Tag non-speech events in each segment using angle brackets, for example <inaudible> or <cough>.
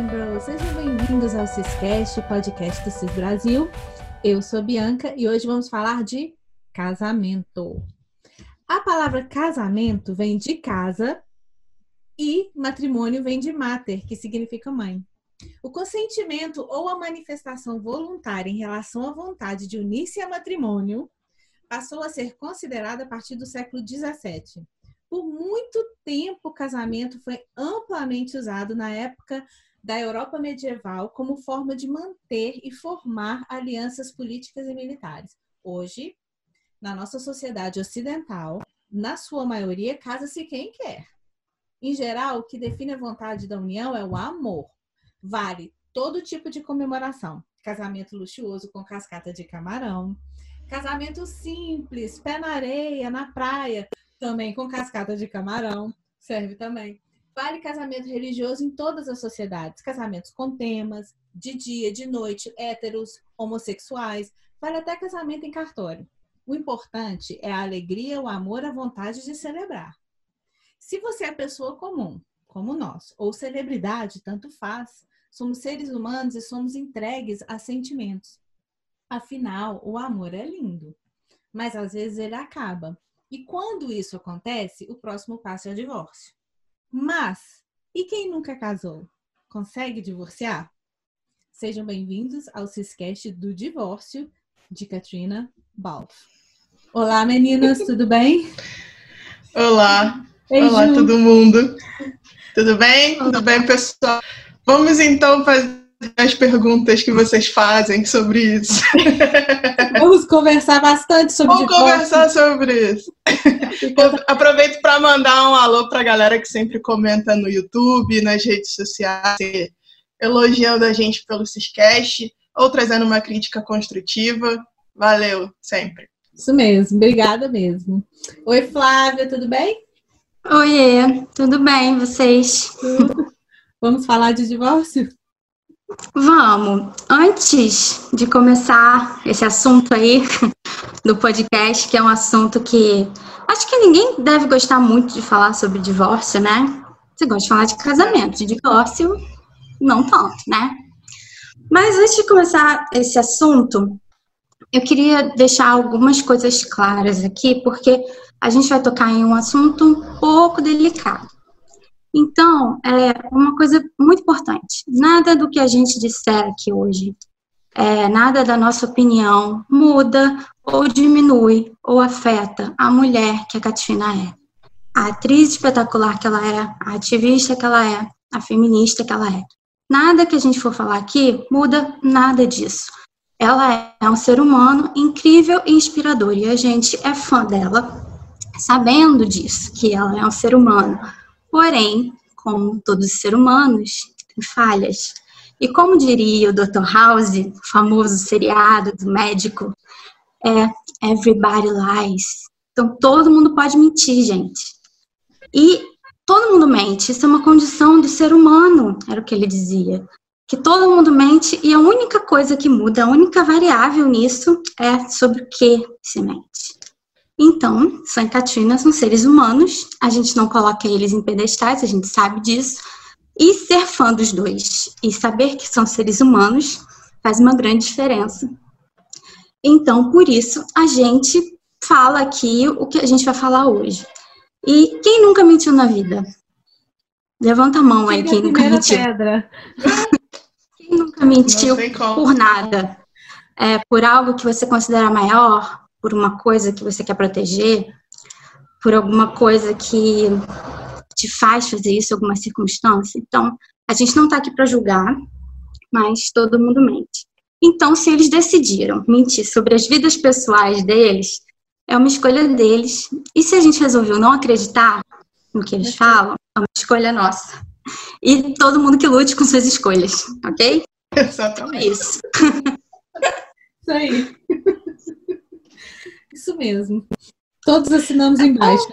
and Bros! Sejam bem-vindos ao Ciscast, podcast do Cis Brasil. Eu sou Bianca e hoje vamos falar de casamento. A palavra casamento vem de casa e matrimônio vem de mater, que significa mãe. O consentimento ou a manifestação voluntária em relação à vontade de unir-se a matrimônio passou a ser considerada a partir do século XVII. Por muito tempo, o casamento foi amplamente usado na época da Europa medieval como forma de manter e formar alianças políticas e militares. Hoje, na nossa sociedade ocidental, na sua maioria, casa-se quem quer. Em geral, o que define a vontade da união é o amor. Vale todo tipo de comemoração. Casamento luxuoso com cascata de camarão, casamento simples, pé na areia, na praia, também com cascata de camarão, serve também. Vale casamento religioso em todas as sociedades, casamentos com temas, de dia, de noite, héteros, homossexuais, vale até casamento em cartório. O importante é a alegria, o amor, a vontade de celebrar. Se você é pessoa comum, como nós, ou celebridade, tanto faz, somos seres humanos e somos entregues a sentimentos. Afinal, o amor é lindo, mas às vezes ele acaba. E quando isso acontece, o próximo passo é o divórcio. Mas, e quem nunca casou? Consegue divorciar? Sejam bem-vindos ao Ciscast do Divórcio de Katrina Balf. Olá, meninas, <laughs> tudo bem? Olá. Olá, todo mundo. Tudo bem? Olá. Tudo bem, pessoal? Vamos então fazer as perguntas que vocês fazem sobre isso. Vamos conversar bastante sobre Vamos conversar sobre isso. Aproveito para mandar um alô para a galera que sempre comenta no YouTube, nas redes sociais, elogiando a gente pelo Ciscast ou trazendo uma crítica construtiva. Valeu, sempre. Isso mesmo, obrigada mesmo. Oi, Flávia, tudo bem? Oi, tudo bem, vocês? Vamos falar de divórcio? Vamos. Antes de começar esse assunto aí <laughs> do podcast, que é um assunto que acho que ninguém deve gostar muito de falar sobre divórcio, né? Você gosta de falar de casamento, de divórcio, não tanto, né? Mas antes de começar esse assunto, eu queria deixar algumas coisas claras aqui, porque a gente vai tocar em um assunto um pouco delicado. Então, é uma coisa muito importante. Nada do que a gente disser aqui hoje, é, nada da nossa opinião muda ou diminui ou afeta a mulher que a Katina é. A atriz espetacular que ela é, a ativista que ela é, a feminista que ela é. Nada que a gente for falar aqui muda nada disso. Ela é um ser humano incrível e inspirador e a gente é fã dela, sabendo disso, que ela é um ser humano Porém, como todos os seres humanos, tem falhas. E como diria o Dr. House, o famoso seriado do médico, é everybody lies. Então todo mundo pode mentir, gente. E todo mundo mente, isso é uma condição do ser humano, era o que ele dizia. Que todo mundo mente e a única coisa que muda, a única variável nisso é sobre o que se mente. Então, São Catarina são seres humanos, a gente não coloca eles em pedestais, a gente sabe disso. E ser fã dos dois e saber que são seres humanos faz uma grande diferença. Então, por isso, a gente fala aqui o que a gente vai falar hoje. E quem nunca mentiu na vida? Levanta a mão aí, quem nunca mentiu. Pedra. quem nunca mentiu por nada? É, por algo que você considera maior, por uma coisa que você quer proteger, por alguma coisa que te faz fazer isso, alguma circunstância. Então, a gente não está aqui para julgar, mas todo mundo mente. Então, se eles decidiram mentir sobre as vidas pessoais deles, é uma escolha deles. E se a gente resolveu não acreditar no que eles falam, é uma escolha nossa. E todo mundo que lute com suas escolhas, ok? <laughs> Exatamente. É isso. Isso aí. <laughs> Isso mesmo. Todos assinamos embaixo.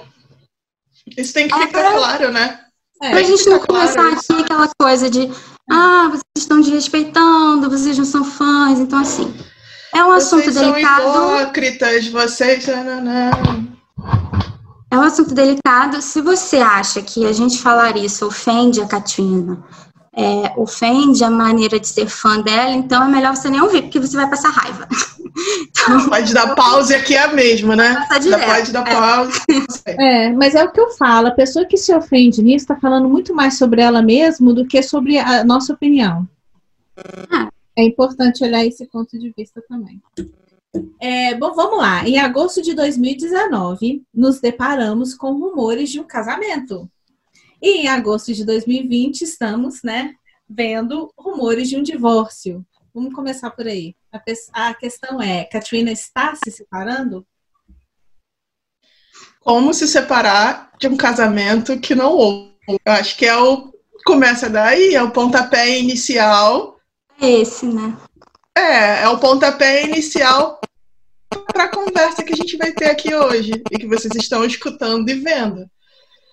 Isso tem que ficar claro, né? É, pra gente não começar claro aqui aquela coisa de ah, vocês estão desrespeitando, vocês não são fãs, então assim. É um vocês assunto delicado. São hipócritas, vocês. Não, não. É um assunto delicado. Se você acha que a gente falar isso ofende a Katina, é, ofende a maneira de ser fã dela, então é melhor você nem ouvir, porque você vai passar raiva. <laughs> Então, pode dar pause aqui é a mesma, né? Pode dar pause. <laughs> É. mas é o que eu falo, a pessoa que se ofende nisso está falando muito mais sobre ela mesma do que sobre a nossa opinião. Ah. É importante olhar esse ponto de vista também. É, bom, vamos lá. Em agosto de 2019, nos deparamos com rumores de um casamento. E em agosto de 2020, estamos, né, vendo rumores de um divórcio. Vamos começar por aí. A, a questão é: Katrina está se separando? Como se separar de um casamento que não houve? Eu acho que é o. Começa daí, é o pontapé inicial. É esse, né? É, é o pontapé inicial para a conversa que a gente vai ter aqui hoje e que vocês estão escutando e vendo.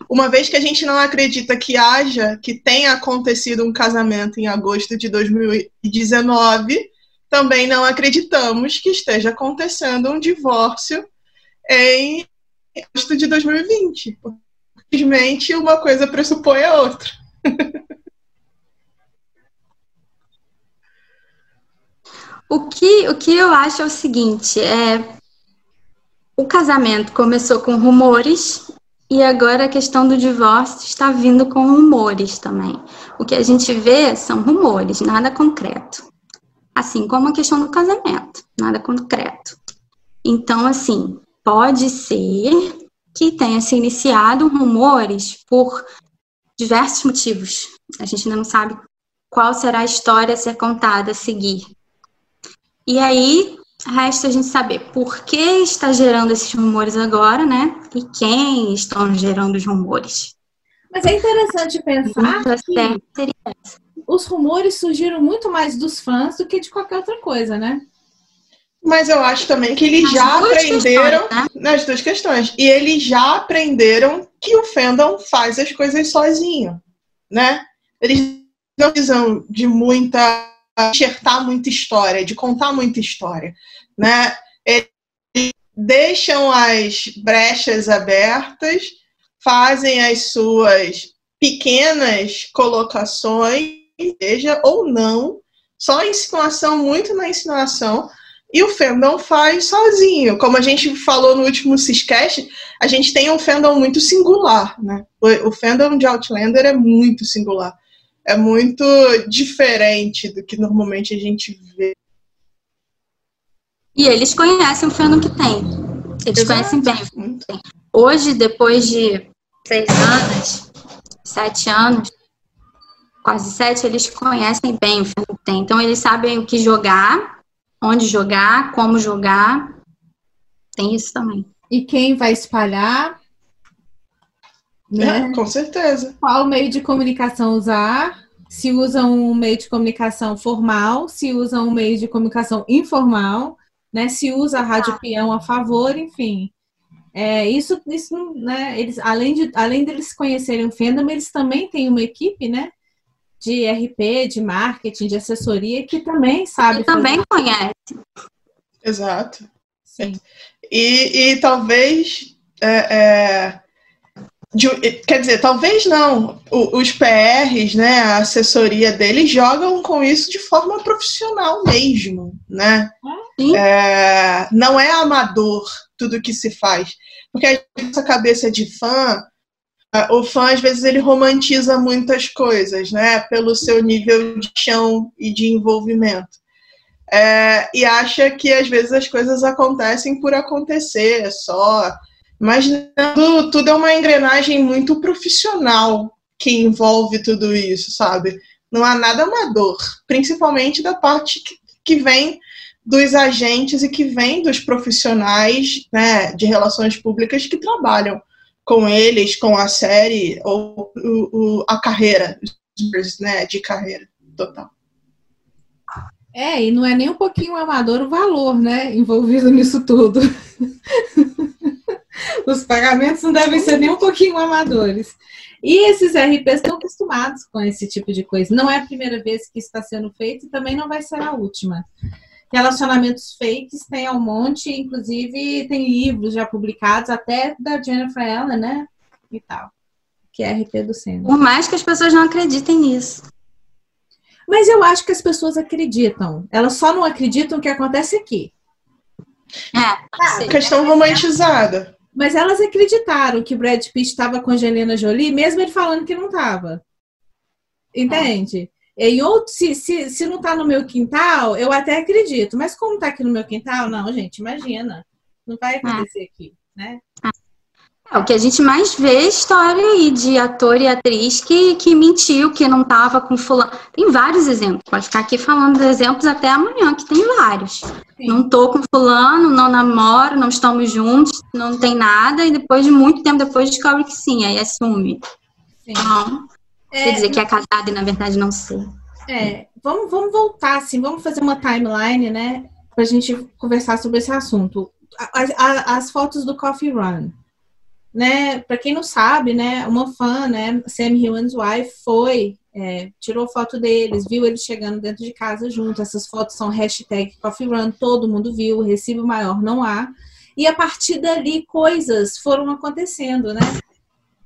Uma vez que a gente não acredita que haja, que tenha acontecido um casamento em agosto de 2019, também não acreditamos que esteja acontecendo um divórcio em agosto de 2020. Simplesmente uma coisa pressupõe a outra. <laughs> O que, o que eu acho é o seguinte, é o casamento começou com rumores e agora a questão do divórcio está vindo com rumores também. O que a gente vê são rumores, nada concreto. Assim como a questão do casamento, nada concreto. Então, assim, pode ser que tenha se iniciado rumores por diversos motivos. A gente ainda não sabe qual será a história a ser contada a seguir. E aí, Resta a gente saber por que está gerando esses rumores agora, né? E quem estão gerando os rumores. Mas é interessante pensar que os rumores surgiram muito mais dos fãs do que de qualquer outra coisa, né? Mas eu acho também que eles As já aprenderam questões, né? nas duas questões. E eles já aprenderam que o fandom faz as coisas sozinho, né? Eles não precisam de muita enxertar muita história, de contar muita história, né? Eles deixam as brechas abertas, fazem as suas pequenas colocações, seja ou não, só insinuação, muito na insinuação, e o fandom faz sozinho. Como a gente falou no último Ciscast, a gente tem um fandom muito singular, né? O, o fandom de Outlander é muito singular é muito diferente do que normalmente a gente vê. E eles conhecem o fandom que tem. Eles Exato. conhecem bem. Hoje, depois de seis anos, sete anos, quase sete, eles conhecem bem o fandom que tem. Então, eles sabem o que jogar, onde jogar, como jogar. Tem isso também. E quem vai espalhar né? É, com certeza. Qual meio de comunicação usar? Se usa um meio de comunicação formal, se usa um meio de comunicação informal, né? Se usa a rádio peão a favor, enfim. É, isso, isso, né? Eles, além de, além deles conhecerem o fandom, eles também têm uma equipe, né? De RP, de marketing, de assessoria, que também sabe. Que também conhece. Exato. Sim. E, e talvez é, é de, quer dizer, talvez não. O, os PRs, né, a assessoria deles jogam com isso de forma profissional mesmo, né? É, não é amador tudo que se faz. Porque essa cabeça de fã, o fã às vezes ele romantiza muitas coisas, né? Pelo seu nível de chão e de envolvimento. É, e acha que às vezes as coisas acontecem por acontecer, é só mas tudo, tudo é uma engrenagem muito profissional que envolve tudo isso, sabe? Não há nada amador, principalmente da parte que, que vem dos agentes e que vem dos profissionais né, de relações públicas que trabalham com eles, com a série ou o, o, a carreira, né, de carreira total. É, e não é nem um pouquinho amador o valor, né, envolvido nisso tudo. <laughs> Os pagamentos não devem ser nem um pouquinho amadores. E esses RPs estão acostumados com esse tipo de coisa. Não é a primeira vez que está sendo feito e também não vai ser a última. Relacionamentos fakes tem um monte, inclusive tem livros já publicados, até da Jennifer Allen, né? E tal. Que é RP do centro. Por mais que as pessoas não acreditem nisso. Mas eu acho que as pessoas acreditam. Elas só não acreditam que acontece aqui. É, ah, questão romantizada. Mas elas acreditaram que Brad Pitt estava com Angelina Jolie, mesmo ele falando que não estava. Entende? Em outro, se, se, se não está no meu quintal, eu até acredito. Mas como está aqui no meu quintal, não, gente, imagina. Não vai acontecer é. aqui, né? É, o que a gente mais vê é história aí de ator e atriz que, que mentiu, que não estava com fulano. Tem vários exemplos. Pode ficar aqui falando de exemplos até amanhã, que tem vários. Sim. Não tô com fulano, não namoro, não estamos juntos, não tem nada, e depois de muito tempo depois descobre que sim, aí assume. Sim. Então, é, quer dizer que é casado e na verdade não sei. É, vamos, vamos voltar, assim, vamos fazer uma timeline, né? Pra gente conversar sobre esse assunto. As, as, as fotos do Coffee Run né, para quem não sabe, né, uma fã, né, Sam Hewan's wife foi, é, tirou foto deles, viu eles chegando dentro de casa junto. Essas fotos são hashtag Coffee Run, todo mundo viu, recibo maior não há. E a partir dali coisas foram acontecendo, né?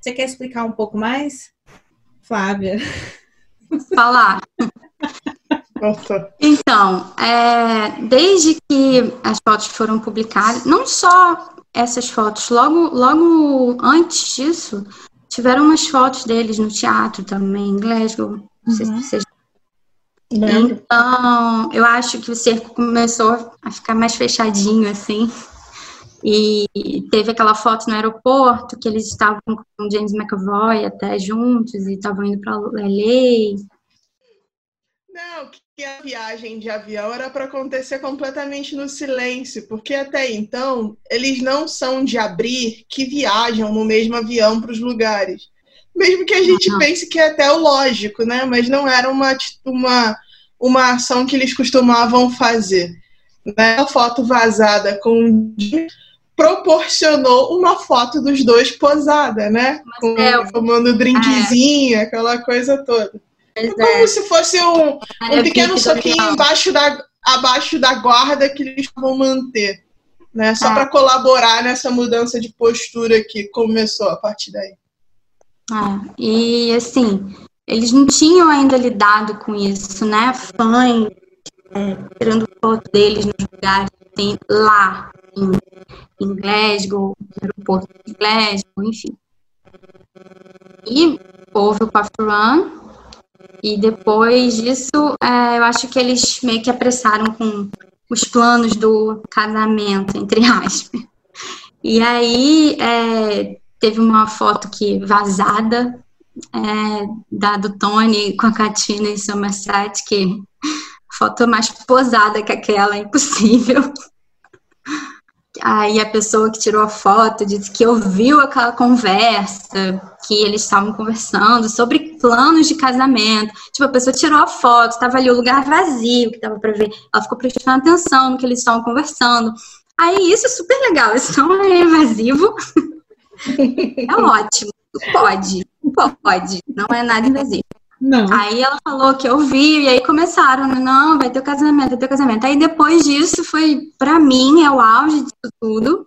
Você quer explicar um pouco mais, Flávia? Falar. Então, é, desde que as fotos foram publicadas, não só essas fotos. Logo, logo antes disso, tiveram umas fotos deles no teatro também, em Glasgow. Não sei uhum. se vocês então, eu acho que o cerco começou a ficar mais fechadinho, assim. E teve aquela foto no aeroporto que eles estavam com James McAvoy até juntos e estavam indo para LA. Não, que a viagem de avião era para acontecer completamente no silêncio, porque até então eles não são de abrir que viajam no mesmo avião para os lugares. Mesmo que a gente uhum. pense que é até o lógico, né? Mas não era uma, uma, uma ação que eles costumavam fazer. Né? A foto vazada com proporcionou uma foto dos dois posada, né? Com, tomando drinkzinho, é. aquela coisa toda. É como é. se fosse um, um pequeno soquinho embaixo da, abaixo da guarda que eles vão manter. Né? Só ah. para colaborar nessa mudança de postura que começou a partir daí. Ah, e assim, eles não tinham ainda lidado com isso, né? Fãs é, tirando foto deles nos lugares tem lá em, em Glasgow, no aeroporto de Glasgow, enfim. E houve o Puff Run, e depois disso, é, eu acho que eles meio que apressaram com os planos do casamento, entre aspas. E aí é, teve uma foto que vazada é, da do Tony com a Katina em Somerset, que foto mais posada que aquela, impossível. Aí a pessoa que tirou a foto disse que ouviu aquela conversa, que eles estavam conversando sobre planos de casamento. Tipo, a pessoa tirou a foto, estava ali o lugar vazio que dava para ver. Ela ficou prestando atenção no que eles estavam conversando. Aí isso é super legal, isso não é invasivo. <laughs> é ótimo, pode, pode, não é nada invasivo. Não. Aí ela falou que eu vi, e aí começaram, né? não, vai ter o casamento, vai ter o casamento. Aí depois disso foi, para mim, é o auge disso tudo.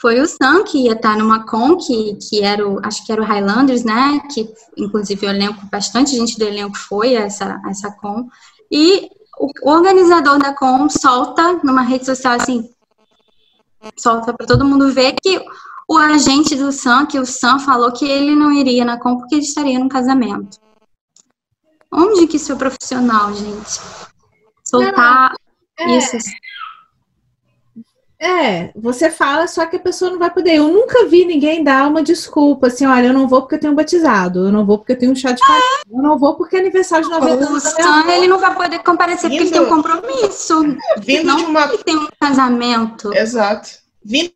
Foi o Sam que ia estar numa con, que, que era o, acho que era o Highlanders, né? Que inclusive o elenco, bastante gente do elenco foi essa, essa con. E o, o organizador da con solta numa rede social assim, solta para todo mundo ver que o agente do Sam, que o Sam falou que ele não iria na Com porque ele estaria num casamento. Onde que isso é profissional, gente? Soltar é, isso. É, você fala, só que a pessoa não vai poder. Eu nunca vi ninguém dar uma desculpa, assim, olha, eu não vou porque eu tenho batizado, eu não vou porque eu tenho um chá de é. eu não vou porque é aniversário de 90 anos. O Sam, ele não vai poder comparecer Vindo, porque ele tem um compromisso. Vindo de uma... tem um casamento. Exato. Vindo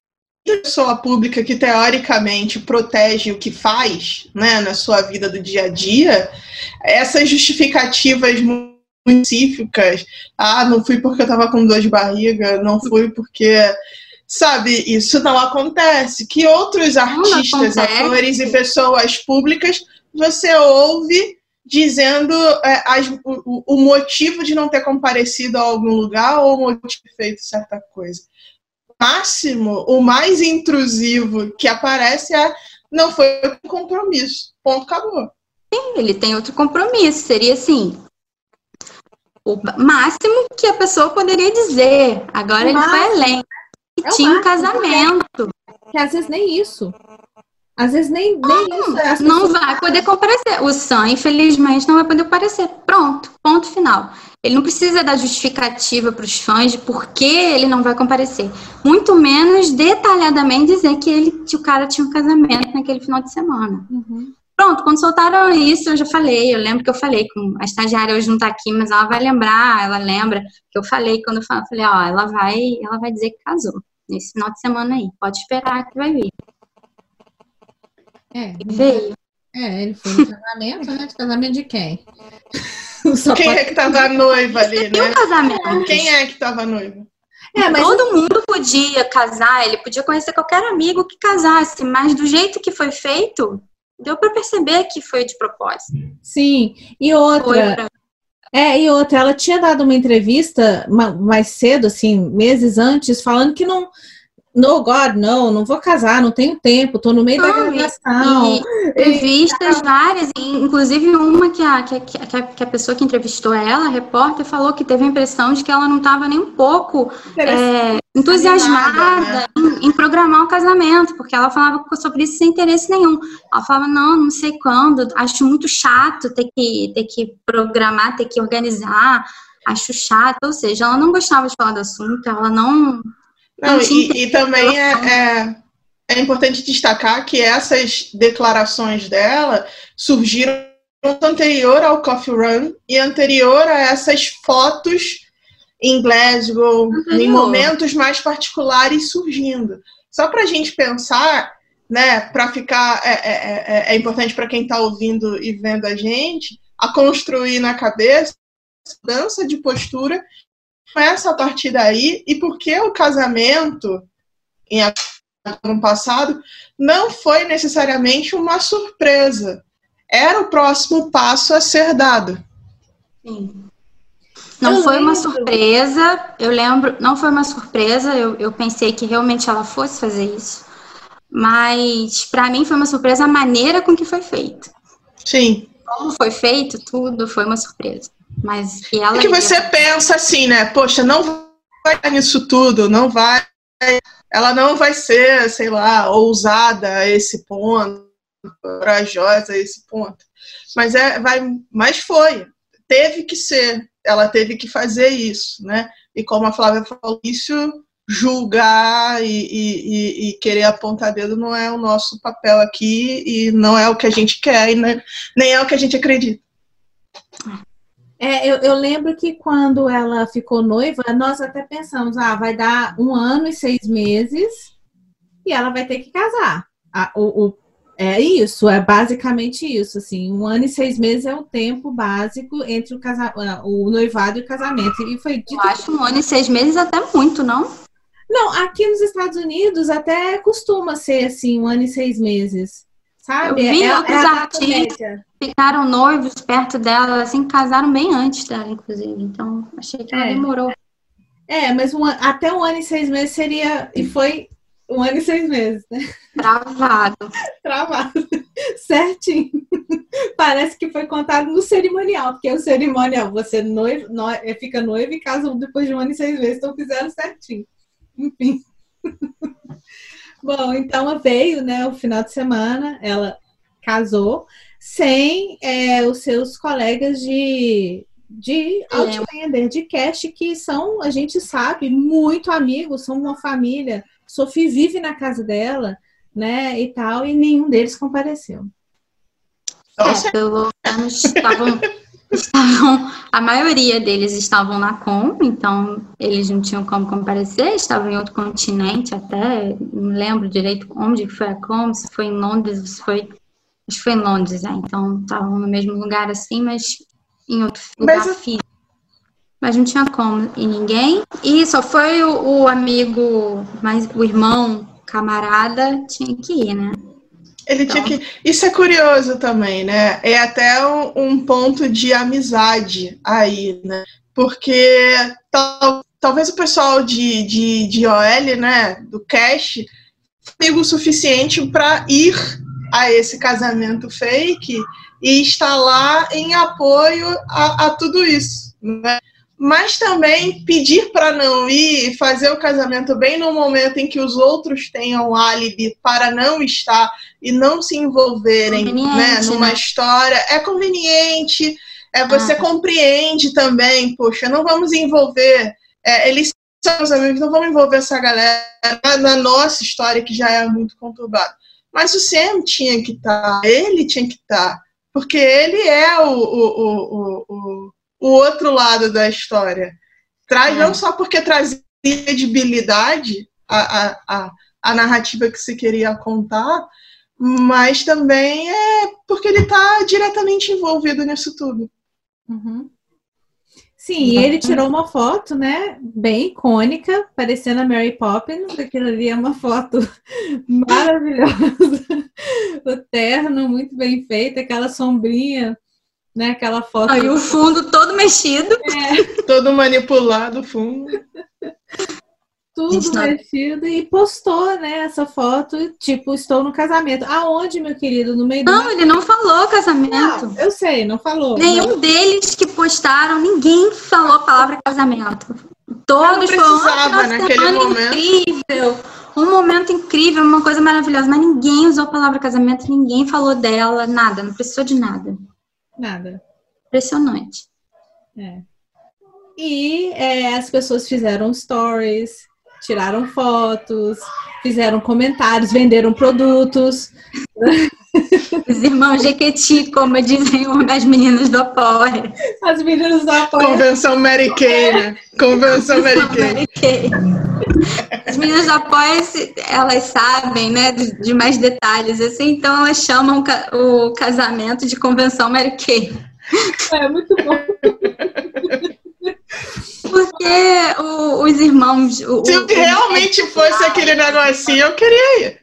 pessoa pública que teoricamente protege o que faz, né, na sua vida do dia a dia, essas justificativas específicas, ah, não fui porque eu tava com dor de barriga, não fui porque sabe, isso não acontece. Que outros artistas, atores e pessoas públicas você ouve dizendo é, as, o, o, motivo de não ter comparecido a algum lugar ou o motivo de feito certa coisa máximo, o mais intrusivo que aparece é não foi um compromisso. Ponto, acabou. Sim, ele tem outro compromisso. Seria assim: O máximo que a pessoa poderia dizer. Agora o ele máximo. foi além. E é tinha um casamento. Que às vezes nem isso. Às vezes nem, nem não, isso. Pessoas... Não vai poder comparecer. O Sam, infelizmente, não vai poder comparecer. Pronto, ponto final. Ele não precisa dar justificativa para os fãs de por que ele não vai comparecer. Muito menos detalhadamente dizer que, ele, que o cara tinha um casamento naquele final de semana. Uhum. Pronto, quando soltaram isso, eu já falei. Eu lembro que eu falei com a estagiária hoje não está aqui, mas ela vai lembrar, ela lembra que eu falei quando eu falei, ó, ela vai, ela vai dizer que casou nesse final de semana aí. Pode esperar que vai vir. É, veio. É, ele foi no casamento, né? De casamento de quem? <laughs> quem é que tava noiva ali, né? Um casamento. Quem é que tava noiva? É, mas Todo mundo podia casar, ele podia conhecer qualquer amigo que casasse, mas do jeito que foi feito, deu para perceber que foi de propósito. Sim, e outra. É, e outra, ela tinha dado uma entrevista mais cedo, assim, meses antes, falando que não, no God, não, não vou casar, não tenho tempo, tô no meio não, da gravação. Entrevistas várias, inclusive uma que a, que, a, que a pessoa que entrevistou ela, a repórter, falou que teve a impressão de que ela não estava nem um pouco é, entusiasmada né? em, em, programar o casamento, porque ela falava sobre isso sem interesse nenhum. Ela falava, não, não sei quando, acho muito chato ter que, ter que programar, ter que organizar, acho chato, ou seja, ela não gostava de falar do assunto, ela não não, e, e, também é, é, é, importante destacar que essas declarações dela surgiram anterior ao Coffee Run e anterior a essas fotos em Glasgow, anterior. em momentos mais particulares surgindo. Só para a gente pensar, né, para ficar, é, é, é, é importante para quem está ouvindo e vendo a gente, a construir na cabeça dança de postura começa a partir daí e porque o casamento em ano passado não foi necessariamente uma surpresa. Era o próximo passo a ser dado. Sim. Não eu foi lembro. uma surpresa, eu lembro, não foi uma surpresa, eu, eu pensei que realmente ela fosse fazer isso, mas para mim foi uma surpresa a maneira com que foi feito. Sim. Como foi feito, tudo foi uma surpresa. Mas que ela. É que você ia... pensa assim, né? Poxa, não vai nisso tudo, não vai. Ela não vai ser, sei lá, ousada a esse ponto, corajosa a esse ponto. Mas é, vai, mas foi. Teve que ser. Ela teve que fazer isso, né? E como a Flávia falou, isso julgar e, e, e, querer apontar dedo não é o nosso papel aqui e não é o que a gente quer e nem, nem é o que a gente acredita. É, eu, eu, lembro que quando ela ficou noiva, nós até pensamos, ah, vai dar um ano e seis meses e ela vai ter que casar. Ah, o, o, é isso, é basicamente isso, assim, um ano e seis meses é o tempo básico entre o, casa, ah, o noivado e o casamento. E foi dito... Eu acho um ano e seis meses até muito, não? Não, aqui nos Estados Unidos até costuma ser assim, um ano e seis meses. Sabe? Eu vi é, outros é artistas ficaram noivos perto dela, assim, casaram bem antes dela, inclusive. Então, achei que ela é. demorou. É, mas um, até um ano e seis meses seria. E foi um ano e seis meses, né? Travado. <laughs> Travado. Certinho. Parece que foi contado no cerimonial, porque o cerimonial, você noivo, no, fica noivo e casa depois de um ano e seis meses, então fizeram certinho. Enfim. <laughs> Bom, então veio, né, o final de semana, ela casou sem é, os seus colegas de, de Outlander, de cast, que são, a gente sabe, muito amigos, são uma família. Sophie vive na casa dela, né, e tal, e nenhum deles compareceu. É, pelo menos estavam, <laughs> estavam, a maioria deles estavam na Com, então eles não tinham como comparecer, estavam em outro continente até, não lembro direito onde foi a Com, se foi em Londres, se foi Acho que foi em Londres, né? Então estavam no mesmo lugar assim, mas em outro lugar mas, físico. Mas não tinha como e ninguém. E só foi o, o amigo, mas o irmão, camarada, tinha que ir, né? Ele então... tinha que. Isso é curioso também, né? É até um, um ponto de amizade aí, né? Porque tal, talvez o pessoal de, de, de OL, né, do Cash, amigo o suficiente para ir a esse casamento fake e está lá em apoio a, a tudo isso. Né? Mas também pedir para não ir e fazer o casamento bem no momento em que os outros tenham álibi para não estar e não se envolverem né, numa né? história é conveniente. É, você ah. compreende também, poxa, não vamos envolver. É, eles são os amigos, não vamos envolver essa galera na nossa história que já é muito conturbada. Mas o Sam tinha que estar, tá, ele tinha que estar, tá, porque ele é o, o, o, o o outro lado da história. Traz, é. Não só porque trazia credibilidade a, a, a, a narrativa que se queria contar, mas também é porque ele está diretamente envolvido nisso tudo. Uhum. Sim, ele tirou uma foto, né, bem icônica, parecendo a Mary Poppins. Aquilo ali é uma foto <laughs> maravilhosa. o terno muito bem feito, aquela sombrinha né? Aquela foto. Aí o fundo todo mexido. É. <laughs> todo manipulado o fundo. Tudo tá- mexido e postou, né, essa foto, tipo, estou no casamento. Aonde, meu querido? No meio do. Não, ele não falou casamento. Não, eu sei, não falou. Nenhum não. deles que postaram, ninguém falou a palavra casamento. Todos falaram, naquele momento. incrível, um momento incrível, uma coisa maravilhosa, mas ninguém usou a palavra casamento, ninguém falou dela, nada, não precisou de nada. Nada. Impressionante. É. E é, as pessoas fizeram stories, tiraram fotos, fizeram comentários, venderam produtos. <laughs> Os irmãos Jequiti, como dizem as meninas do Apoia. As meninas do Apoia. Convenção Mary Kay, né? Convenção Mary Kay. As meninas do Apoia, elas sabem, né, de mais detalhes, assim, então elas chamam o casamento de Convenção Mary Kay. É, muito bom. Porque o, os irmãos. O, Se o, realmente fosse aquele negocinho, eu queria ir.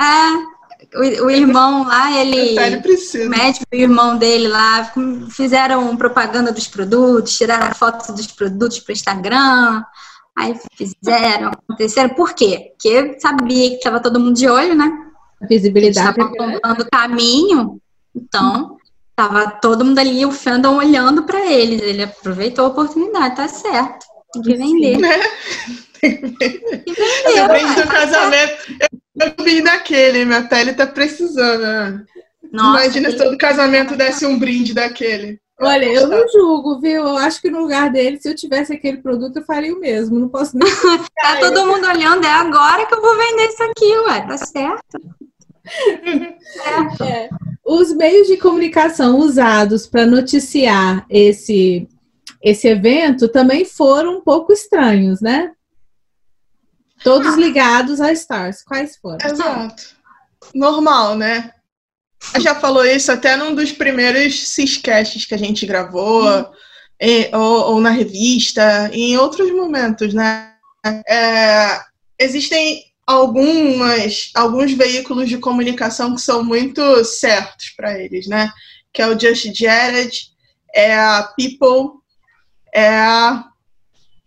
É, o, o irmão lá, ele. O médico e o irmão dele lá fizeram propaganda dos produtos, tiraram fotos dos produtos para o Instagram. Aí fizeram, aconteceram. Por quê? Porque sabia que estava todo mundo de olho, né? A visibilidade. Estava apontando o caminho. Então, estava todo mundo ali, o fandom olhando para eles. Ele aproveitou a oportunidade, tá certo. Tem que vender. Sim, né? Tem que vender. Você do casamento. Eu vi daquele, minha pele tá precisando. Né? Nossa, Imagina se todo casamento desse um brinde daquele. Olha, eu não julgo, viu? Eu acho que no lugar dele, se eu tivesse aquele produto, eu faria o mesmo. Não posso nem. <laughs> tá todo mundo olhando, é agora que eu vou vender isso aqui, ué, tá certo. certo. <laughs> É. Os meios de comunicação usados para noticiar esse, esse evento também foram um pouco estranhos, né? Todos ligados a Stars. Quais foram? Exato. Normal, né? Já falou isso até num dos primeiros Ciscasts que a gente gravou, hum. e, ou, ou, na revista, em outros momentos, né? É, existem algumas, alguns veículos de comunicação que são muito certos para eles, né? Que é o Just Jared, é a People, é a.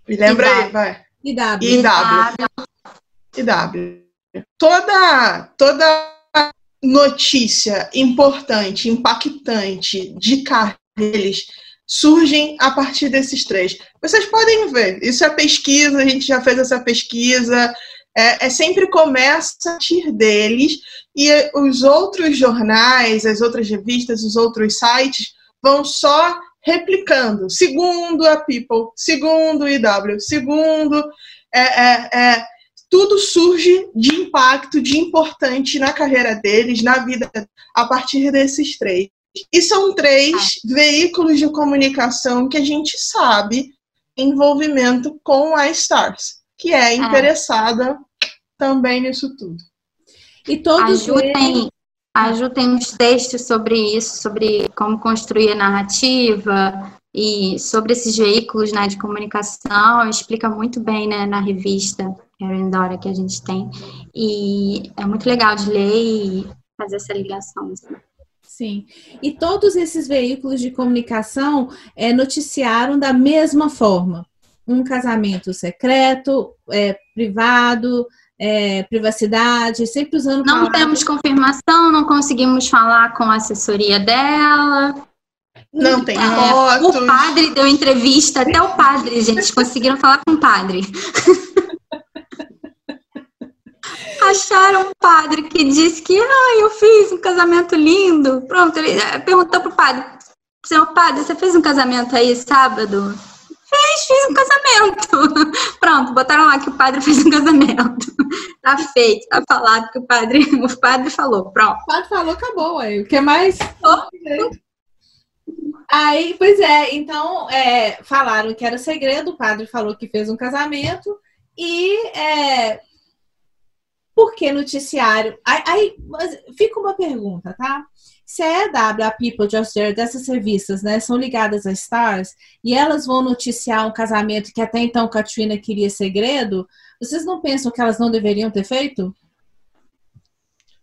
Me lembra aí, vai. IW. IW. IW. Toda, toda notícia importante, impactante de deles surgem a partir desses três. Vocês podem ver, isso é pesquisa, a gente já fez essa pesquisa, é, é sempre começa a partir deles e os outros jornais, as outras revistas, os outros sites vão só replicando, segundo a People, segundo o IW, segundo é, é, é, tudo surge de impacto, de importante na carreira deles, na vida, a partir desses três. E são três ah. veículos de comunicação que a gente sabe envolvimento com a Stars, que é ah. interessada também nisso tudo. E todos a Ju, tem, a Ju tem uns textos sobre isso, sobre como construir a narrativa, e sobre esses veículos né, de comunicação, explica muito bem né, na revista Erin Dora que a gente tem. E é muito legal de ler e fazer essa ligação. Assim. Sim. E todos esses veículos de comunicação é, noticiaram da mesma forma. Um casamento secreto, é, privado, é, privacidade, sempre usando. Não palavras... temos confirmação, não conseguimos falar com a assessoria dela. Não tem é, fotos. O padre deu entrevista, até o padre, gente, <laughs> conseguiram falar com o padre. Acharam um padre que disse que ah, eu fiz um casamento lindo. Pronto, ele eh, perguntou pro padre: Senhor padre, você fez um casamento aí sábado? Fez, fiz um casamento. <laughs> Pronto, botaram lá que o padre <laughs> fez um casamento. Tá feito, tá falado que o padre, <laughs> o padre falou. Pronto. O padre falou, acabou. Aí. O que mais? Oh. Aí, pois é, então é, falaram que era segredo, o padre falou que fez um casamento e é, por que noticiário? Aí, aí fica uma pergunta, tá? Se a EW, a People Just There, dessas revistas, né, são ligadas a Stars e elas vão noticiar um casamento que até então Katrina queria segredo, vocês não pensam que elas não deveriam ter feito?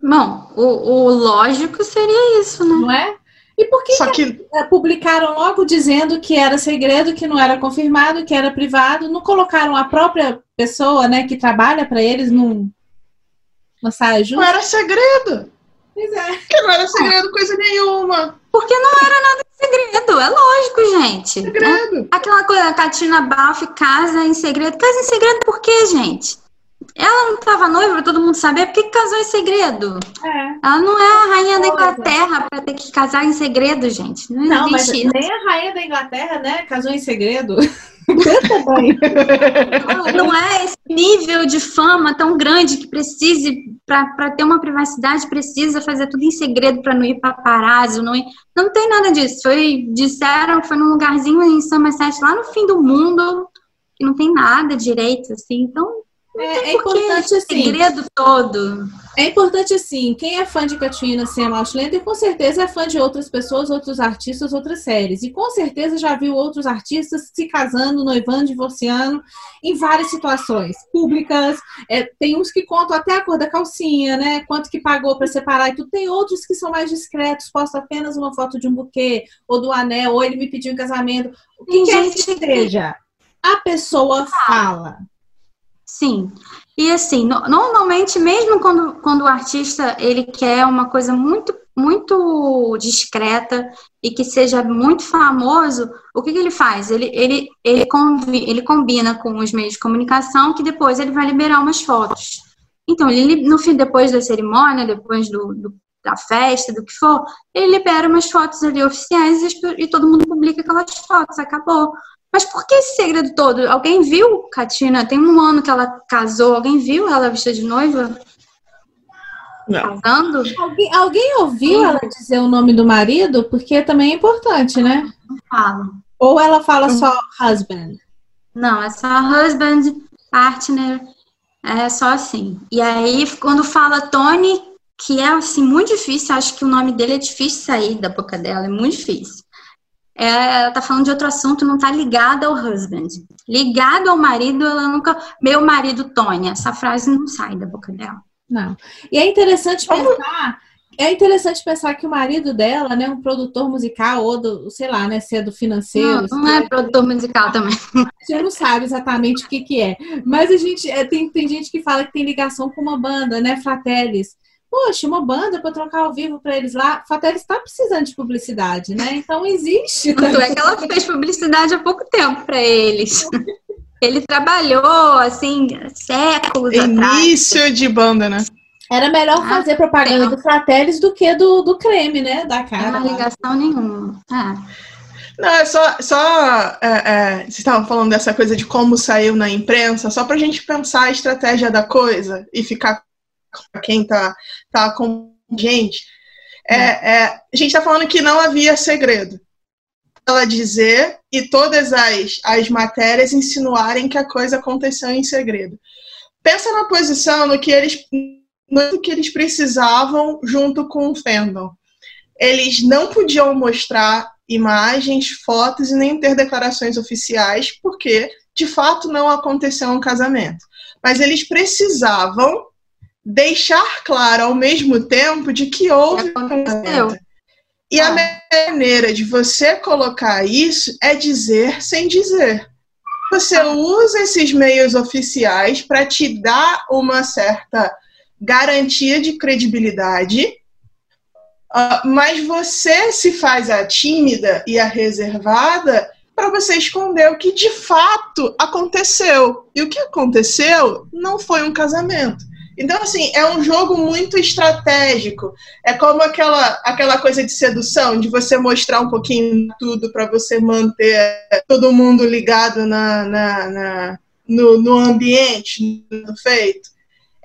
Bom, o, o lógico seria isso, né? Não é? E por que, Só que... que publicaram logo dizendo que era segredo, que não era confirmado, que era privado? Não colocaram a própria pessoa, né, que trabalha para eles num, saia justa? Não era segredo. Pois é. Porque não era segredo coisa nenhuma. Porque não era nada de segredo, é lógico, gente. Segredo. Aquela coisa, a Katina Balfe casa em segredo. Casa em segredo por quê, gente? Ela não estava noiva, todo mundo sabia, por que casou em segredo? É. Ela não é a rainha da Inglaterra para ter que casar em segredo, gente. Não, não mas nem a rainha da Inglaterra, né, casou em segredo. <laughs> não é esse nível de fama tão grande que precise, para ter uma privacidade, precisa fazer tudo em segredo para não ir paparazzo, não ir. Não tem nada disso. Foi, disseram que foi num lugarzinho em Somerset, lá no fim do mundo, que não tem nada direito, assim. Então, é, é importante assim. segredo todo. É importante assim, quem é fã de Katrina Sam Outlander com certeza é fã de outras pessoas, outros artistas, outras séries. E com certeza já viu outros artistas se casando, noivando, divorciando em várias situações públicas. É, tem uns que contam até a cor da calcinha, né? Quanto que pagou para separar e tudo. Tem outros que são mais discretos, postam apenas uma foto de um buquê ou do anel, ou ele me pediu em casamento. O que quer que seja, a pessoa fala. Sim. E assim, no, normalmente, mesmo quando, quando o artista ele quer uma coisa muito, muito discreta e que seja muito famoso, o que, que ele faz? Ele, ele, ele, convi, ele combina com os meios de comunicação que depois ele vai liberar umas fotos. Então, ele, no fim, depois da cerimônia, depois do, do da festa, do que for, ele libera umas fotos ali oficiais e, e todo mundo publica aquelas fotos, acabou. Mas por que esse segredo todo? Alguém viu Katina? Tem um ano que ela casou. Alguém viu ela vestida de noiva? Não. Casando? Alguém, alguém ouviu Sim. ela dizer o nome do marido? Porque também é importante, né? Não fala. Ou ela fala só husband? Não, é só husband, partner. É só assim. E aí, quando fala Tony, que é assim muito difícil, acho que o nome dele é difícil sair da boca dela, é muito difícil ela tá falando de outro assunto, não tá ligada ao husband. Ligado ao marido, ela nunca. Meu marido, Tônia. Essa frase não sai da boca dela. Não. E é interessante pensar. É interessante pensar que o marido dela, né, um produtor musical, ou do, sei lá, né, se é do financeiro. Não, não é produtor musical também. <laughs> A gente não sabe exatamente o que, que é. Mas a gente é, tem, tem gente que fala que tem ligação com uma banda, né, Fratellis. Poxa, uma banda para trocar ao vivo para eles lá. Fatel está precisando de publicidade, né? Então existe. Tanto é que ela fez publicidade há pouco tempo para eles. Ele trabalhou, assim, séculos Início atrás. Início de banda, né? Era melhor ah, fazer propaganda tem. do Fratellis do que do, do creme, né? Da cara. Não tem ligação nenhuma. Ah. Não, é só. só é, é, vocês estavam falando dessa coisa de como saiu na imprensa, só para a gente pensar a estratégia da coisa e ficar para quem está tá com gente, é, é, a gente está falando que não havia segredo. Ela dizer e todas as, as matérias insinuarem que a coisa aconteceu em segredo. Pensa na posição no que eles, no que eles precisavam junto com o fandom. Eles não podiam mostrar imagens, fotos e nem ter declarações oficiais, porque de fato não aconteceu um casamento. Mas eles precisavam deixar claro ao mesmo tempo de que houve casamento. E ah. a maneira de você colocar isso é dizer sem dizer. Você ah. usa esses meios oficiais para te dar uma certa garantia de credibilidade, Uh, mas você se faz a tímida e a reservada para você esconder o que de fato aconteceu. E o que aconteceu não foi um casamento. Então, assim, é um jogo muito estratégico. É como aquela, aquela coisa de sedução, de você mostrar um pouquinho tudo para você manter todo mundo ligado na, na, na no, no ambiente no feito.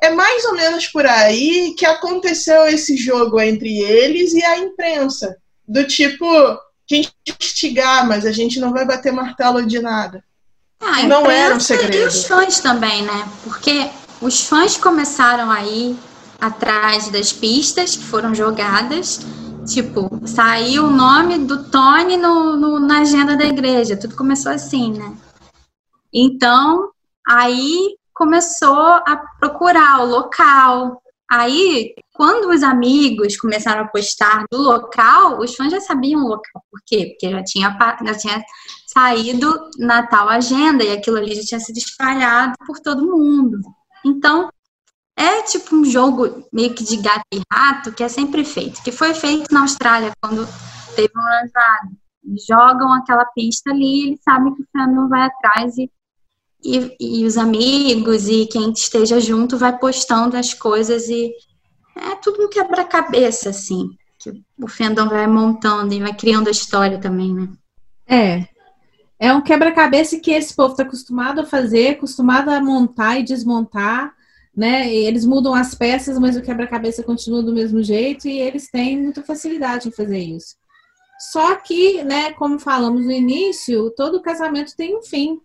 É mais ou menos por aí que aconteceu esse jogo entre eles e a imprensa. Do tipo, a gente instigar, mas a gente não vai bater martelo de nada. Ah, não era um segredo. E os fãs também, né? Porque os fãs começaram aí atrás das pistas que foram jogadas. Tipo, saiu o nome do Tony no, no, na agenda da igreja. Tudo começou assim, né? Então, aí começou a procurar o local. Aí, quando os amigos começaram a postar do local, os fãs já sabiam o local. Por quê? Porque já tinha, já tinha saído na tal agenda e aquilo ali já tinha sido espalhado por todo mundo. Então, é tipo um jogo meio que de gato e rato que é sempre feito, que foi feito na Austrália quando teve um lançado. Jogam aquela pista ali, eles sabem que o fandom vai atrás e e, e os amigos e quem esteja junto vai postando as coisas e é tudo um quebra-cabeça, assim, que o fandom vai montando e vai criando a história também, né? É. É um quebra-cabeça que esse povo está acostumado a fazer, acostumado a montar e desmontar, né? E eles mudam as peças, mas o quebra-cabeça continua do mesmo jeito e eles têm muita facilidade em fazer isso. Só que, né, como falamos no início, todo casamento tem um fim.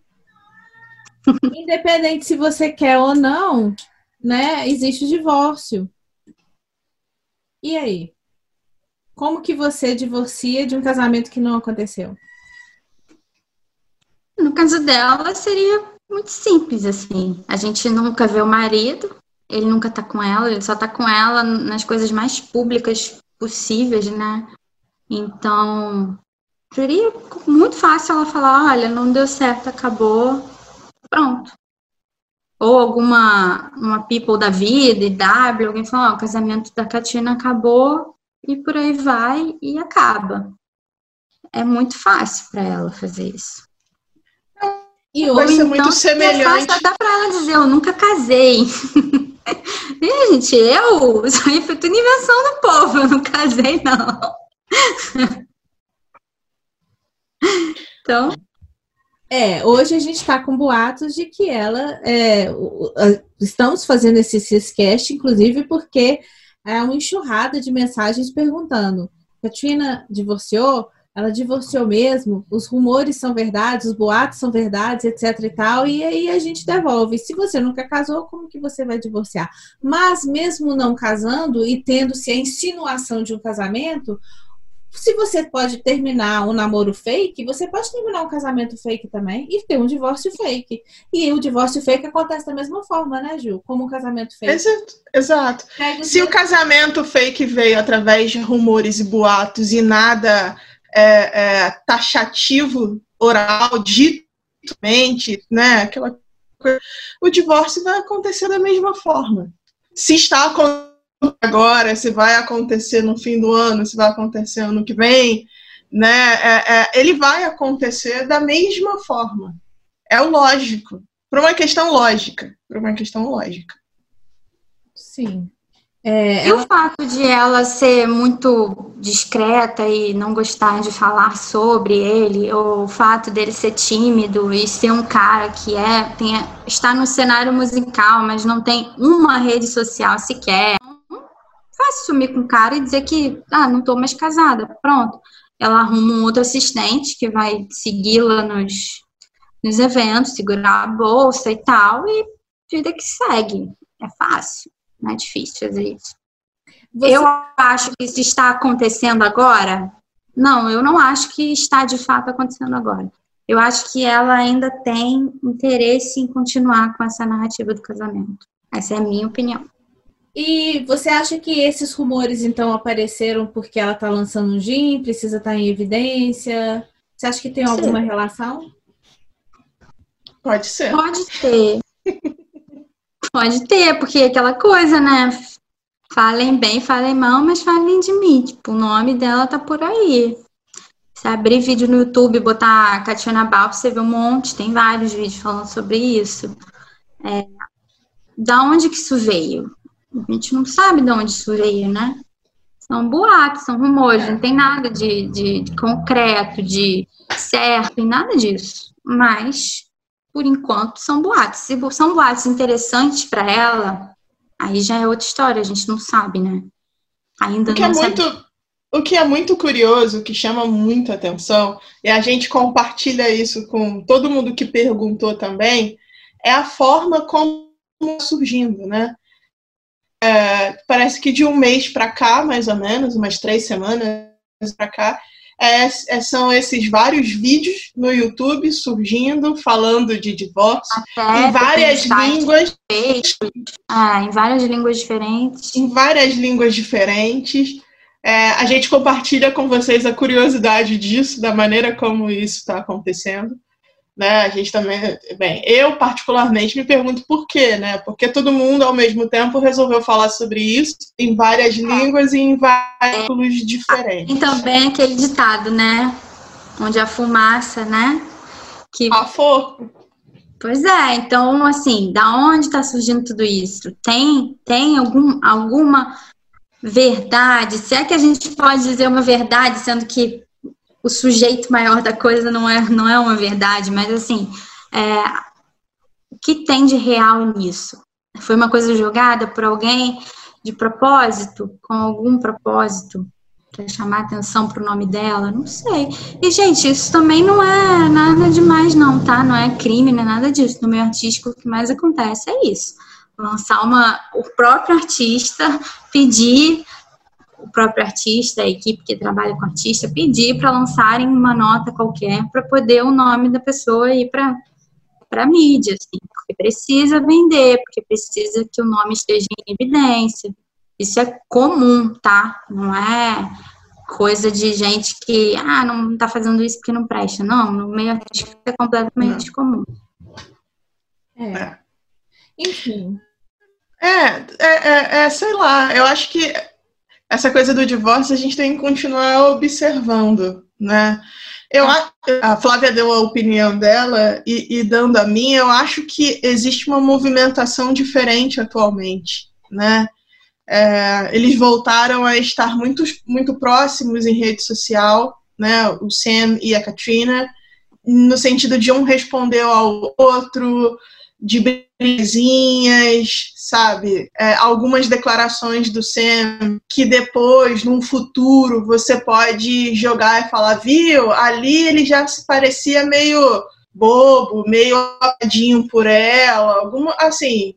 <laughs> Independente se você quer ou não, né? Existe o divórcio. E aí? Como que você divorcia de um casamento que não aconteceu? No caso dela, seria muito simples, assim. A gente nunca vê o marido, ele nunca tá com ela, ele só tá com ela nas coisas mais públicas possíveis, né? Então, seria muito fácil ela falar: olha, não deu certo, acabou, pronto. Ou alguma uma people da vida, W, alguém fala, oh, o casamento da Katina acabou e por aí vai e acaba. É muito fácil para ela fazer isso. E ou então, muito semelhante. Fácil dá para ela dizer, eu nunca casei. <laughs> e, gente, eu, isso aí foi tudo invenção do povo, eu não casei, não. então, é, hoje a gente está com boatos de que ela. É, estamos fazendo esse Ciscast, inclusive, porque é uma enxurrada de mensagens perguntando: Katrina divorciou? Ela divorciou mesmo? Os rumores são verdades, os boatos são verdades, etc e tal. E aí a gente devolve. Se você nunca casou, como que você vai divorciar? Mas mesmo não casando e tendo-se a insinuação de um casamento, se você pode terminar um namoro fake, você pode terminar um casamento fake também e ter um divórcio fake. E o divórcio fake acontece da mesma forma, né, Gil? Como um casamento fake. Exato. Exato. Se o casamento fake veio através de rumores e boatos e nada é, é, taxativo, oral, dito, né? Aquela coisa, o divórcio vai acontecer da mesma forma. Se está acontecendo agora, se vai acontecer no fim do ano, se vai acontecer ano que vem, né? É, é, ele vai acontecer da mesma forma. É o lógico. Por uma questão lógica. Por uma questão lógica. Sim. É, e ela... o fato de ela ser muito discreta e não gostar de falar sobre ele, ou o fato dele ser tímido e ser um cara que é, tem, está no cenário musical, mas não tem uma rede social sequer, fácil sumir com o cara e dizer que, ah, não tô mais casada, pronto. Ela arruma um outro assistente que vai segui-la nos, nos eventos, segurar a bolsa e tal, e vida que segue. É fácil, não é difícil fazer isso. Você... Eu acho que isso está acontecendo agora. Não, eu não acho que está de fato acontecendo agora. Eu acho que ela ainda tem interesse em continuar com essa narrativa do casamento. Essa é a minha opinião. E você acha que esses rumores, então, apareceram porque ela está lançando um gin, precisa estar tá em evidência? Você acha que tem alguma Sim. relação? Pode ser. Pode ter. <laughs> Pode ter, porque é aquela coisa, né? Falem bem, falem mal, mas falem de mim. Tipo, o nome dela tá por aí. Se abrir vídeo no YouTube, botar Catiana Bal, você vê um monte, tem vários vídeos falando sobre isso. É, da onde que isso veio? A gente não sabe de onde isso veio, né? São boatos, são rumores, não tem nada de, de, de concreto, de certo, e nada disso. Mas, por enquanto, são boatos. Se são boatos interessantes para ela, aí já é outra história, a gente não sabe, né? Ainda o que não é sabe. muito O que é muito curioso, que chama muita atenção, e a gente compartilha isso com todo mundo que perguntou também, é a forma como surgindo, né? É, parece que de um mês para cá, mais ou menos, umas três semanas para cá, é, é, são esses vários vídeos no YouTube surgindo, falando de divórcio, Até em várias línguas. Ah, em várias línguas diferentes. Em várias línguas diferentes. É, a gente compartilha com vocês a curiosidade disso, da maneira como isso está acontecendo né? A gente também, bem, eu particularmente me pergunto por quê, né? Porque todo mundo ao mesmo tempo resolveu falar sobre isso em várias línguas e em vários é. diferentes. E também aquele ditado, né? Onde a fumaça, né? Que a fogo. Pois é, então assim, da onde está surgindo tudo isso? Tem tem algum, alguma verdade? Se é que a gente pode dizer uma verdade, sendo que o sujeito maior da coisa não é, não é uma verdade, mas assim, é, o que tem de real nisso? Foi uma coisa jogada por alguém de propósito, com algum propósito, para chamar atenção para o nome dela? Não sei. E, gente, isso também não é nada demais, não, tá? Não é crime, não é nada disso. No meio artístico, o que mais acontece é isso. Lançar uma. O próprio artista pedir próprio artista, a equipe que trabalha com o artista, pedir para lançarem uma nota qualquer para poder o nome da pessoa ir para para mídia, assim, porque precisa vender, porque precisa que o nome esteja em evidência. Isso é comum, tá? Não é coisa de gente que, ah, não está fazendo isso porque não presta. Não, no meio artístico é completamente não. comum. É. Enfim. É, é, é, é, sei lá, eu acho que essa coisa do divórcio a gente tem que continuar observando, né? Eu a Flávia deu a opinião dela e, e, dando a minha, eu acho que existe uma movimentação diferente atualmente, né? É, eles voltaram a estar muito, muito próximos em rede social, né? O Sam e a Katrina, no sentido de um responder ao outro, de belezinhas, sabe? É, algumas declarações do Sam que depois, num futuro, você pode jogar e falar, viu? Ali ele já se parecia meio bobo, meio apadinho por ela, alguma assim.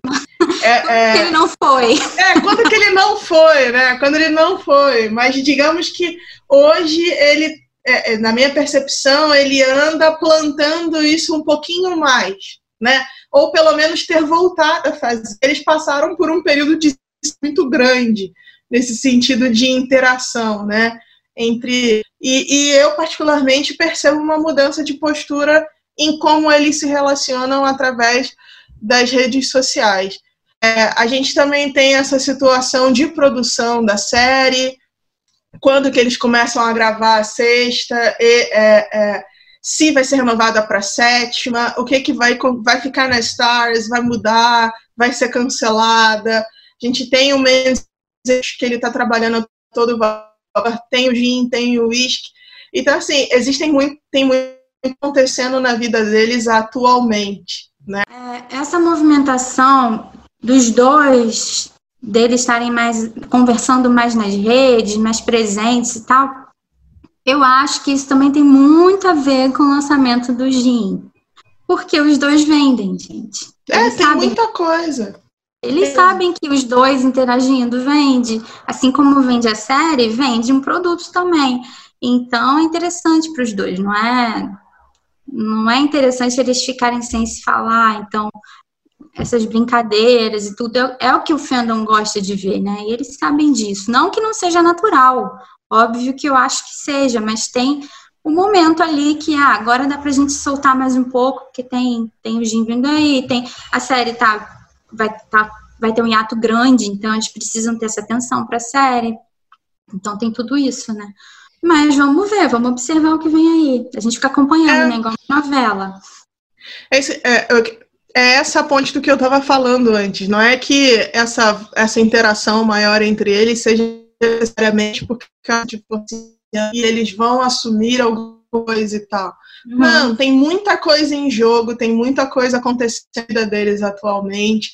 É, <laughs> é, ele não foi. É, quando que ele não foi, né? Quando ele não foi. Mas digamos que hoje ele, é, é na minha percepção, ele anda plantando isso um pouquinho mais né? Ou pelo menos ter voltado a fazer. Eles passaram por um período de muito grande nesse sentido de interação, né? Entre e, e eu particularmente percebo uma mudança de postura em como eles se relacionam através das redes sociais. É, a gente também tem essa situação de produção da série, quando que eles começam a gravar a sexta, e, é, é, se vai ser renovada para sétima, o que, que vai, vai ficar na Stars, vai mudar, vai ser cancelada. A gente tem o Mendes que ele está trabalhando todo vapor, tem o gin, tem o whisky. Então, assim, existem muito, tem muito acontecendo na vida deles atualmente. Né? É, essa movimentação dos dois, deles estarem mais conversando mais nas redes, mais presentes e tal, eu acho que isso também tem muito a ver com o lançamento do Gin. Porque os dois vendem, gente. É, Eles tem sabem, muita coisa. Eles é. sabem que os dois interagindo vende. Assim como vende a série, vende um produto também. Então é interessante para os dois, não é? Não é interessante eles ficarem sem se falar. Então, essas brincadeiras e tudo é, é o que o fandom gosta de ver, né? E eles sabem disso. Não que não seja natural. Óbvio que eu acho que seja, mas tem um momento ali que ah, agora dá pra gente soltar mais um pouco, porque tem, tem o Jim vindo aí, tem a série tá vai, tá, vai ter um hiato grande, então eles precisam ter essa atenção para a série. Então tem tudo isso, né? Mas vamos ver, vamos observar o que vem aí. A gente fica acompanhando, é. né? Igual uma novela. Esse, é, é essa ponte do que eu estava falando antes. Não é que essa, essa interação maior entre eles seja necessariamente porque tipo, e eles vão assumir alguma coisa e tal. Uhum. Não, tem muita coisa em jogo, tem muita coisa acontecendo deles atualmente.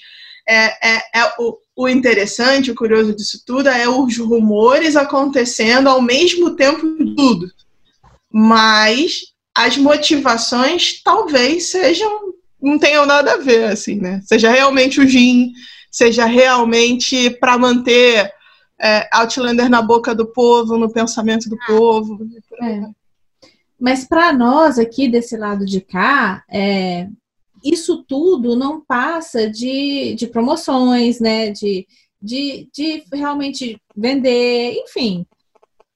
É, é, é o, o interessante, o curioso disso tudo é os rumores acontecendo ao mesmo tempo tudo. Mas as motivações talvez sejam não tenham nada a ver assim, né? Seja realmente o Jin, seja realmente para manter é, Outlander na boca do povo, no pensamento do povo. É. Mas para nós aqui desse lado de cá, é, isso tudo não passa de, de promoções, né? De, de, de realmente vender, enfim.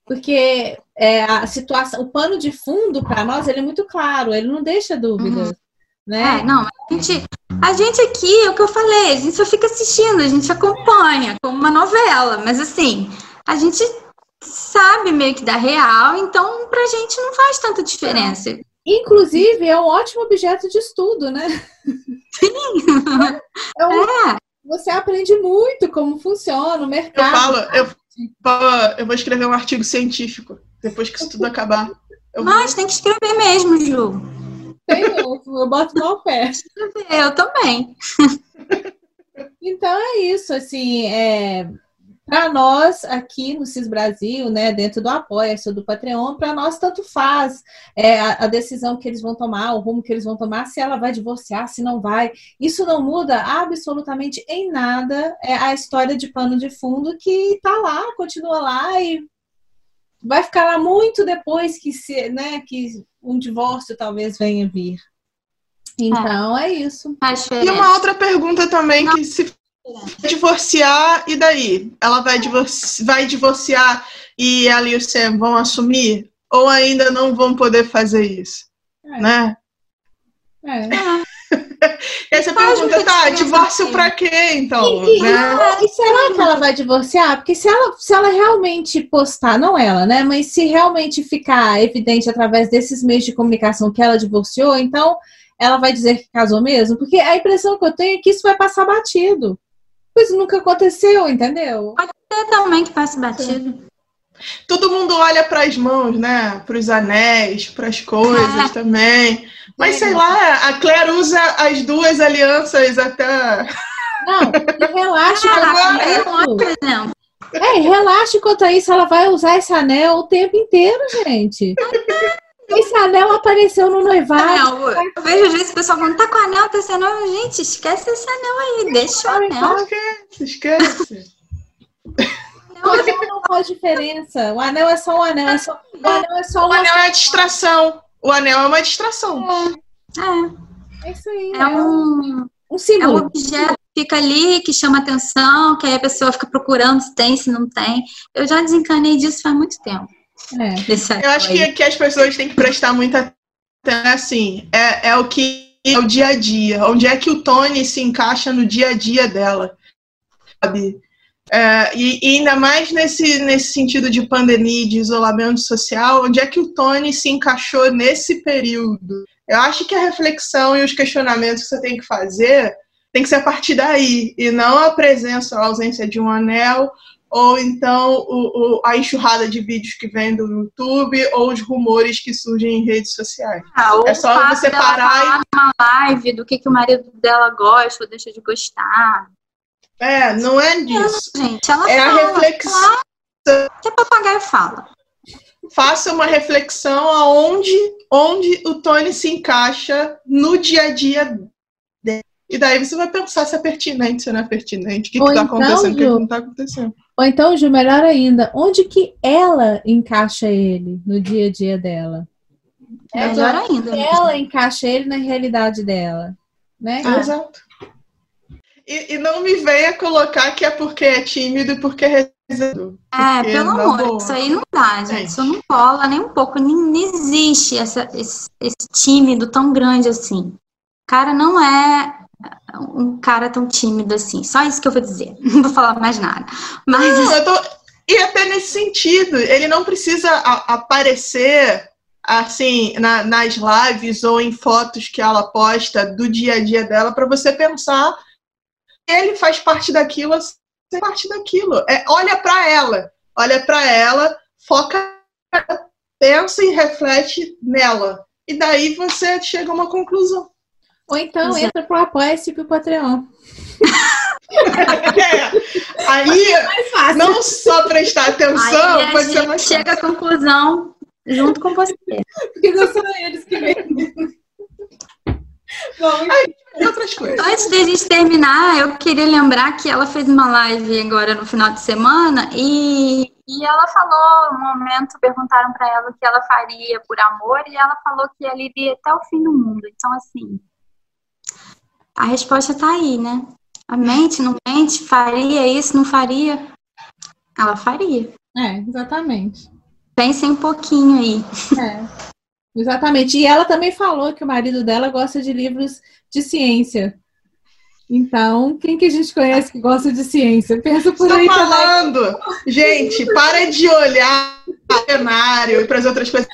Porque é, a situação, o pano de fundo para nós ele é muito claro, ele não deixa dúvidas. Uhum. Né? É, não, a gente, a gente aqui, é o que eu falei, a gente só fica assistindo, a gente acompanha como uma novela, mas assim, a gente sabe meio que da real, então pra gente não faz tanta diferença. Inclusive, é um ótimo objeto de estudo, né? Sim. É, um, <laughs> é. Você aprende muito como funciona o mercado. Eu falo, eu, falo, eu vou escrever um artigo científico depois que isso tudo acabar. Eu Mas vou... tem que escrever mesmo, Ju. Tem, eu, eu boto mal pé. Eu também. Então é isso, assim, é, para nós, aqui no CIS Brasil, né, dentro do Apoia-se do Patreon, para nós tanto faz é, a, a, decisão que eles vão tomar, o rumo que eles vão tomar, se ela vai divorciar, se não vai. Isso não muda absolutamente em nada é a história de pano de fundo que está lá, continua lá e vai ficar lá muito depois que, se, né, que um divórcio talvez venha vir. Então é, é isso. E uma outra pergunta também não. que se divorciar, e daí? Ela vai, divorci vai divorciar e ela e o Sam vão assumir? Ou ainda não vão poder fazer isso? É. Né? É. e essa pergunta, tá, divórcio pra quê, então? E, né? e, será que ela vai divorciar? Porque se ela, se ela realmente postar, não ela, né? Mas se realmente ficar evidente através desses meios de comunicação que ela divorciou, então ela vai dizer que casou mesmo? Porque a impressão que eu tenho é que isso vai passar batido. Pois nunca aconteceu, entendeu? Pode ser também que passe batido. Todo mundo olha para as mãos, né? Para os anéis, para as coisas ah. <laughs> também. Mas é. sei lá, a Claire usa as duas alianças até. Não, relaxa. Ah, por exemplo. É, relaxe quanto a isso, ela vai usar esse anel o tempo inteiro, gente. <laughs> Esse anel apareceu no noivado. eu vejo às vezes o pessoal falando, tá com anel, tá esse anel. Gente, esquece esse anel aí, deixa o anel. Esquece, esquece. O anel não faz diferença. O anel é só um anel. É só, o anel é só O anel é distração. O anel é uma distração. É. É, é isso aí. É, é um, um símbolo. É um objeto que fica ali, que chama atenção, que aí a pessoa fica procurando se tem, se não tem. Eu já desencanei disso faz muito tempo. É. Eu acho que, que as pessoas têm que prestar muita atenção, assim, é, é o que é o dia a dia, onde é que o Tony se encaixa no dia a dia dela, sabe? É, e, e, ainda mais nesse, nesse sentido de pandemia, de isolamento social, onde é que o Tony se encaixou nesse período? Eu acho que a reflexão e os questionamentos que você tem que fazer tem que ser a partir daí, e não a presença, a ausência de um anel, ou então o, o, a enxurrada de vídeos que vem do YouTube, ou os rumores que surgem em redes sociais. Ah, é só você parar e. uma live do que, que o marido dela gosta ou deixa de gostar. É, não é disso. Ela, gente, ela é fala, a reflexão. Que papagaio fala. Faça uma reflexão aonde onde o Tony se encaixa no dia a dia dele. E daí você vai pensar se é pertinente, se não é pertinente, o que, está então, acontecendo, o que, que não está acontecendo. Ou então, Ju, melhor ainda, onde que ela encaixa ele no dia a dia dela? É melhor ainda. Né? Ela encaixa ele na realidade dela. Né? Ah. Exato. E, e, não me venha colocar que é porque é tímido e porque é reservado. É, pelo amor, boa. isso aí não dá, gente. É. Isso não cola nem um pouco. Nem, existe essa, esse, esse tímido tão grande assim. O cara não é um cara tão tímido assim. Só isso que eu vou dizer. <laughs> Não vou falar mais nada. Mas. Não, tô... E até nesse sentido, ele não precisa aparecer assim na, nas lives ou em fotos que ela posta do dia a dia dela para você pensar ele faz parte daquilo, você faz parte daquilo. É, olha para ela, olha para ela, foca, pensa e reflete nela. E daí você chega a uma conclusão. Ou então Exato. entra pro Apoia-se pro Patreon. é. Aí, é não só prestar atenção, Aí pode ser mais chega à conclusão junto com você. Porque não são eles que vêm. Bom, outras coisas. Antes de a gente terminar, eu queria lembrar que ela fez uma live agora no final de semana e, e ela falou, um momento, perguntaram para ela o que ela faria por amor e ela falou que ela iria até o fim do mundo. Então, assim, a resposta está aí, né? A mente, não mente, faria isso, não faria? Ela faria. É, exatamente. Pense um pouquinho aí. É, exatamente. E ela também falou que o marido dela gosta de livros de ciência. Então, quem que a gente conhece que gosta de ciência? Pensa por Estou aí falando! Também. Gente, para de olhar o cenário e para as outras coisas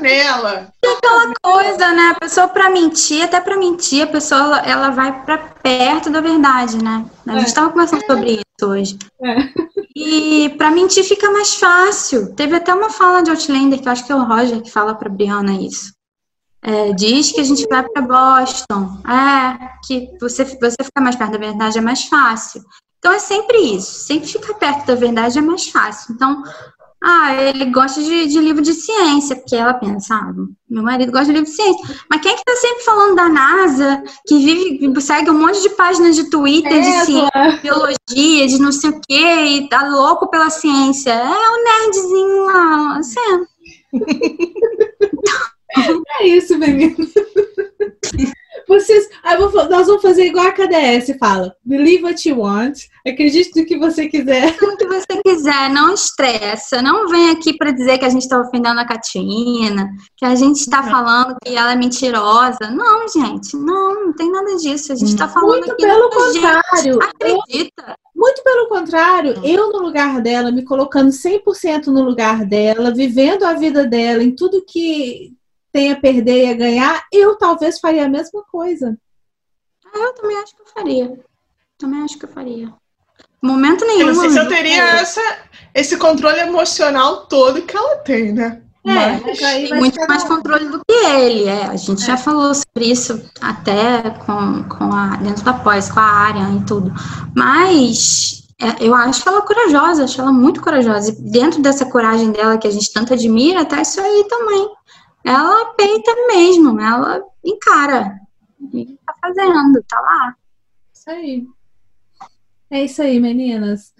nela. É aquela coisa, né? A pessoa para mentir, até para mentir, a pessoa ela, ela vai para perto da verdade, né? A gente estava é. conversando sobre isso hoje. É. E para mentir fica mais fácil. Teve até uma fala de Outlander, que eu acho que é o Roger que fala para Brianna isso. É, diz que a gente vai para Boston. É, que você, você ficar mais perto da verdade é mais fácil. Então é sempre isso. Sempre ficar perto da verdade é mais fácil. Então, ah, ele gosta de, de, livro de ciência, porque ela pensa, ah, meu marido gosta de livro de ciência. Mas quem é que tá sempre falando da NASA, que vive, segue um monte de páginas de Twitter é, de ciência, biologia, de não sei o quê, e tá louco pela ciência? É o nerdzinho lá, assim. <laughs> é isso, menino. Vocês, ah, vou, nós vamos fazer igual a KDS fala. Believe what you want. Acredite no que você quiser. No que você quiser, não estressa. Não vem aqui para dizer que a gente está ofendendo a Catina, que a gente está falando que ela é mentirosa. Não, gente, não, não tem nada disso. A gente está falando Muito pelo contrário. acredita. Muito pelo contrário, eu no lugar dela, me colocando 100% no lugar dela, vivendo a vida dela em tudo que tem a perder e a ganhar, eu talvez faria a mesma coisa. Ah, eu também acho que eu faria. Também acho que eu faria. Momento nenhum. Eu não sei se eu teria essa, esse controle emocional todo que ela tem, né? É, mas, tem muito mais controle do que ele. É. A gente é. já falou sobre isso até com, com a, dentro da pós, com a área e tudo. Mas é, eu acho ela corajosa, acho ela muito corajosa. E dentro dessa coragem dela que a gente tanto admira, tá isso aí também ela peita mesmo, ela encara. E tá fazendo, tá lá. Isso aí. É isso aí, meninas.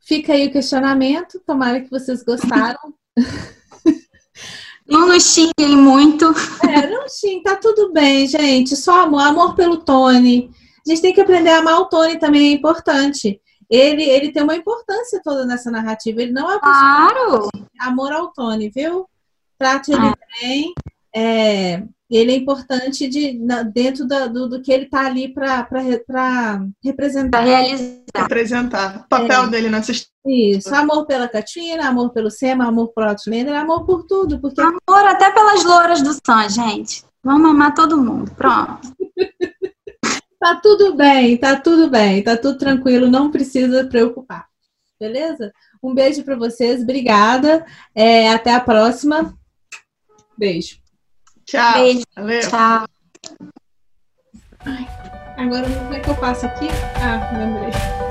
Fica aí o questionamento. Tomara que vocês gostaram. Não nos xinguem muito. É, não xinguem, tá tudo bem, gente. Só amor, amor pelo Tony. A gente tem que aprender a amar o Tony também, é importante. Ele, ele tem uma importância toda nessa narrativa. Ele não é claro. amor ao Tony, viu? Trate ele ah. bem. É, ele é importante de, na, dentro da, do, do, que ele está ali para representar. Para realizar. Representar. O papel é. dele nessa história. Isso. Amor pela Katina, amor pelo Sema, amor por Outlander, amor por tudo. Porque... Amor até pelas louras do Sam, gente. Vamos amar todo mundo. Pronto. <laughs> tá tudo bem, tá tudo bem, tá tudo tranquilo, não precisa preocupar. Beleza? Um beijo para vocês, obrigada. É, até a próxima. Beijo. Tchau. Beijo. Valeu. Tchau. Ai, agora como é que eu passo aqui? Ah, lembrei.